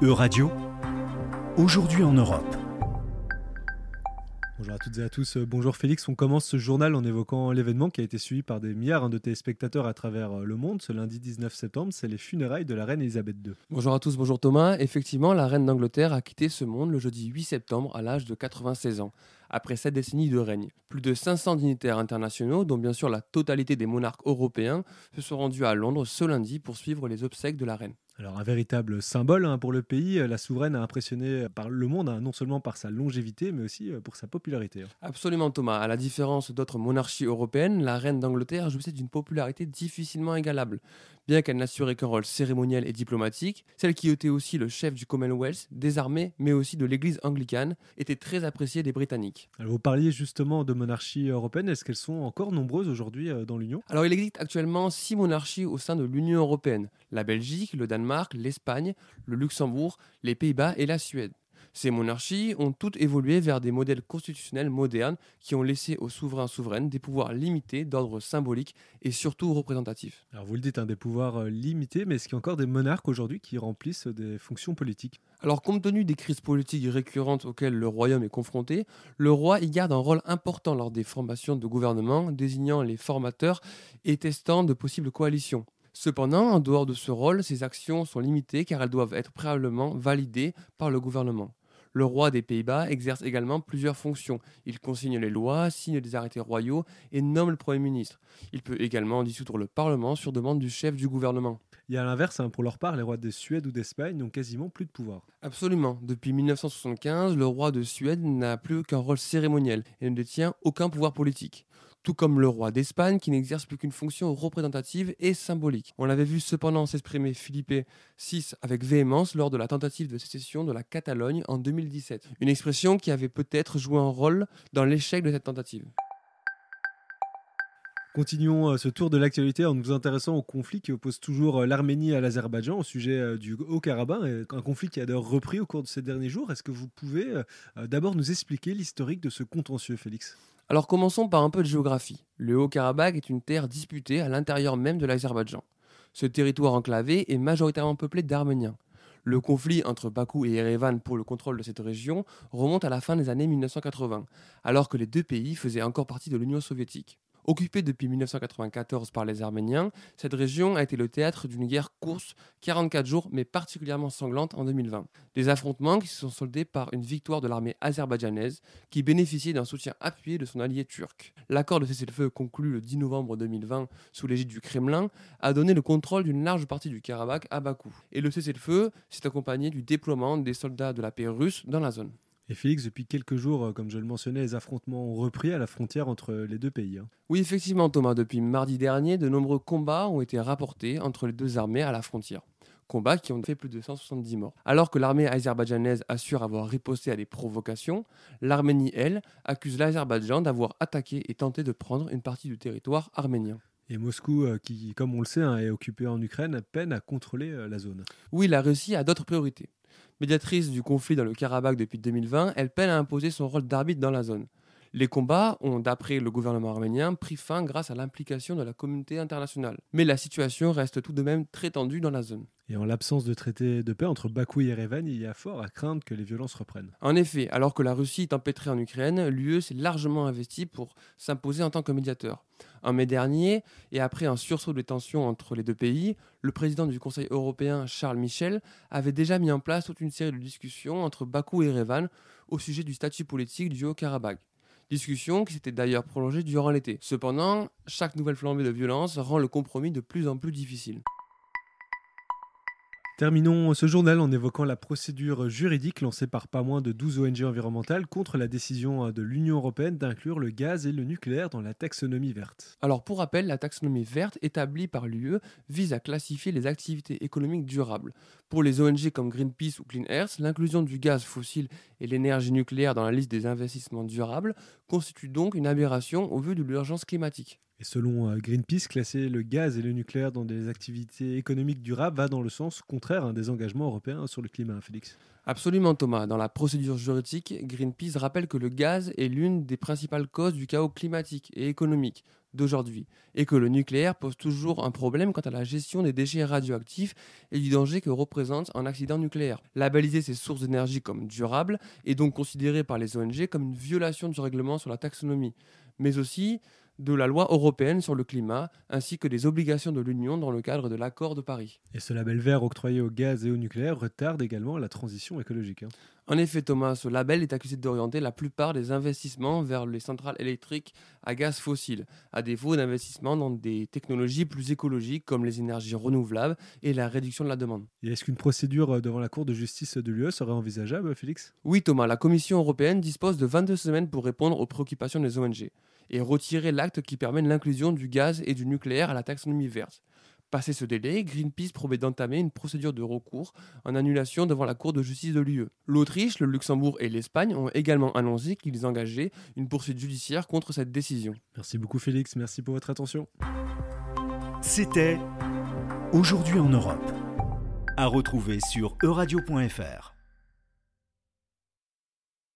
E-Radio, aujourd'hui en Europe. Bonjour à toutes et à tous, euh, bonjour Félix. On commence ce journal en évoquant l'événement qui a été suivi par des milliards hein, de téléspectateurs à travers euh, le monde ce lundi 19 septembre, c'est les funérailles de la reine Elisabeth II. Bonjour à tous, bonjour Thomas. Effectivement, la reine d'Angleterre a quitté ce monde le jeudi 8 septembre à l'âge de 96 ans, après sept décennies de règne. Plus de 500 dignitaires internationaux, dont bien sûr la totalité des monarques européens, se sont rendus à Londres ce lundi pour suivre les obsèques de la reine. Alors un véritable symbole hein, pour le pays, la souveraine a impressionné par le monde, hein, non seulement par sa longévité, mais aussi euh, pour sa popularité. Hein. Absolument Thomas, à la différence d'autres monarchies européennes, la reine d'Angleterre jouissait d'une popularité difficilement égalable. Bien qu'elle n'assurait qu'un rôle cérémoniel et diplomatique, celle qui était aussi le chef du Commonwealth, des armées, mais aussi de l'église anglicane, était très appréciée des Britanniques. Alors vous parliez justement de monarchies européennes, est-ce qu'elles sont encore nombreuses aujourd'hui euh, dans l'Union? Alors il existe actuellement six monarchies au sein de l'Union européenne, la Belgique, le Danemark, l'Espagne, le Luxembourg, les Pays-Bas et la Suède. Ces monarchies ont toutes évolué vers des modèles constitutionnels modernes qui ont laissé aux souverains souveraines des pouvoirs limités d'ordre symbolique et surtout représentatif. Alors vous le dites, un des pouvoirs euh, limités, mais est-ce qu'il y a encore des monarques aujourd'hui qui remplissent des fonctions politiques? Alors, compte tenu des crises politiques récurrentes auxquelles le royaume est confronté, le roi y garde un rôle important lors des formations de gouvernement, désignant les formateurs et testant de possibles coalitions. Cependant, en dehors de ce rôle, ses actions sont limitées car elles doivent être préalablement validées par le gouvernement. Le roi des Pays-Bas exerce également plusieurs fonctions. Il consigne les lois, signe des arrêtés royaux et nomme le Premier ministre. Il peut également dissoudre le Parlement sur demande du chef du gouvernement. Y a l'inverse, hein, pour leur part, les rois de Suède ou d'Espagne n'ont quasiment plus de pouvoir. Absolument. Depuis 1975, le roi de Suède n'a plus qu'un rôle cérémoniel et ne détient aucun pouvoir politique tout comme le roi d'Espagne qui n'exerce plus qu'une fonction représentative et symbolique. On l'avait vu cependant s'exprimer Philippe VI avec véhémence lors de la tentative de sécession de la Catalogne en 2017, une expression qui avait peut-être joué un rôle dans l'échec de cette tentative. Continuons euh, ce tour de l'actualité en nous intéressant au conflit qui oppose toujours euh, l'Arménie à l'Azerbaïdjan au sujet euh, du Haut-Karabakh, un conflit qui a d'ailleurs repris au cours de ces derniers jours. Est-ce que vous pouvez d'abord nous expliquer l'historique de ce contentieux, Félix? Alors commençons par un peu de géographie. Le Haut-Karabakh est une terre disputée à l'intérieur même de l'Azerbaïdjan. Ce territoire enclavé est majoritairement peuplé d'Arméniens. Le conflit entre Bakou et Erevan pour le contrôle de cette région remonte à la fin des années 1980, alors que les deux pays faisaient encore partie de l'Union soviétique. Occupée depuis 1994 par les Arméniens, cette région a été le théâtre d'une guerre course 44 jours mais particulièrement sanglante en 2020. Des affrontements qui se sont soldés par une victoire de l'armée azerbaïdjanaise qui bénéficiait d'un soutien appuyé de son allié turc. L'accord de cessez-le-feu conclu le 10 novembre 2020 sous l'égide du Kremlin a donné le contrôle d'une large partie du Karabakh à Bakou. Et le cessez-le-feu s'est accompagné du déploiement des soldats de la paix russe dans la zone. Et Félix, depuis quelques jours, euh, comme je le mentionnais, les affrontements ont repris à la frontière entre les deux pays. Hein. Oui, effectivement, Thomas. Depuis mardi dernier, de nombreux combats ont été rapportés entre les deux armées à la frontière. Combats qui ont fait plus de 170 morts. Alors que l'armée azerbaïdjanaise assure avoir riposté à des provocations, l'Arménie, elle, accuse l'Azerbaïdjan d'avoir attaqué et tenté de prendre une partie du territoire arménien. Et Moscou, euh, qui, comme on le sait, hein, est occupé en Ukraine, peine à contrôler euh, la zone. Oui, la Russie a d'autres priorités. Médiatrice du conflit dans le Karabakh depuis 2020, elle peine à imposer son rôle d'arbitre dans la zone. Les combats ont, d'après le gouvernement arménien, pris fin grâce à l'implication de la communauté internationale. Mais la situation reste tout de même très tendue dans la zone. Et en l'absence de traité de paix entre Bakou et Erevan, il y a fort à craindre que les violences reprennent. En effet, alors que la Russie est empêtrée en Ukraine, l'UE s'est largement investie pour s'imposer en tant que médiateur. En mai dernier, et après un sursaut de tensions entre les deux pays, le président du Conseil européen, Charles Michel, avait déjà mis en place toute une série de discussions entre Bakou et Erevan au sujet du statut politique du Haut-Karabakh. Discussion qui s'était d'ailleurs prolongée durant l'été. Cependant, chaque nouvelle flambée de violence rend le compromis de plus en plus difficile. Terminons ce journal en évoquant la procédure juridique lancée par pas moins de 12 ONG environnementales contre la décision de l'Union européenne d'inclure le gaz et le nucléaire dans la taxonomie verte. Alors pour rappel, la taxonomie verte établie par l'UE vise à classifier les activités économiques durables. Pour les ONG comme Greenpeace ou Clean Earth, l'inclusion du gaz fossile et l'énergie nucléaire dans la liste des investissements durables constitue donc une aberration au vu de l'urgence climatique. Et selon euh, Greenpeace, classer le gaz et le nucléaire dans des activités économiques durables va dans le sens contraire hein, des engagements européens sur le climat, Félix. Absolument Thomas. Dans la procédure juridique, Greenpeace rappelle que le gaz est l'une des principales causes du chaos climatique et économique d'aujourd'hui et que le nucléaire pose toujours un problème quant à la gestion des déchets radioactifs et du danger que représente un accident nucléaire. Labelliser ces sources d'énergie comme durables est donc considéré par les ONG comme une violation du règlement sur la taxonomie, mais aussi de la loi européenne sur le climat, ainsi que des obligations de l'Union dans le cadre de l'accord de Paris. Et ce label vert octroyé au gaz et au nucléaire retarde également la transition écologique. Hein. En effet, Thomas, ce label est accusé d'orienter la plupart des investissements vers les centrales électriques à gaz fossile, à défaut d'investissements dans des technologies plus écologiques comme les énergies renouvelables et la réduction de la demande. Et est-ce qu'une procédure euh, devant la Cour de justice de l'UE serait envisageable, Félix? Oui, Thomas, la Commission européenne dispose de 22 semaines pour répondre aux préoccupations des ONG et retirer l'acte qui permet l'inclusion du gaz et du nucléaire à la taxonomie verte. Passé ce délai, Greenpeace promet d'entamer une procédure de recours en annulation devant la Cour de justice de l'UE. L'Autriche, le Luxembourg et l'Espagne ont également annoncé qu'ils engageaient une poursuite judiciaire contre cette décision. Merci beaucoup Félix, merci pour votre attention. C'était Aujourd'hui en Europe. À retrouver sur euradio.fr.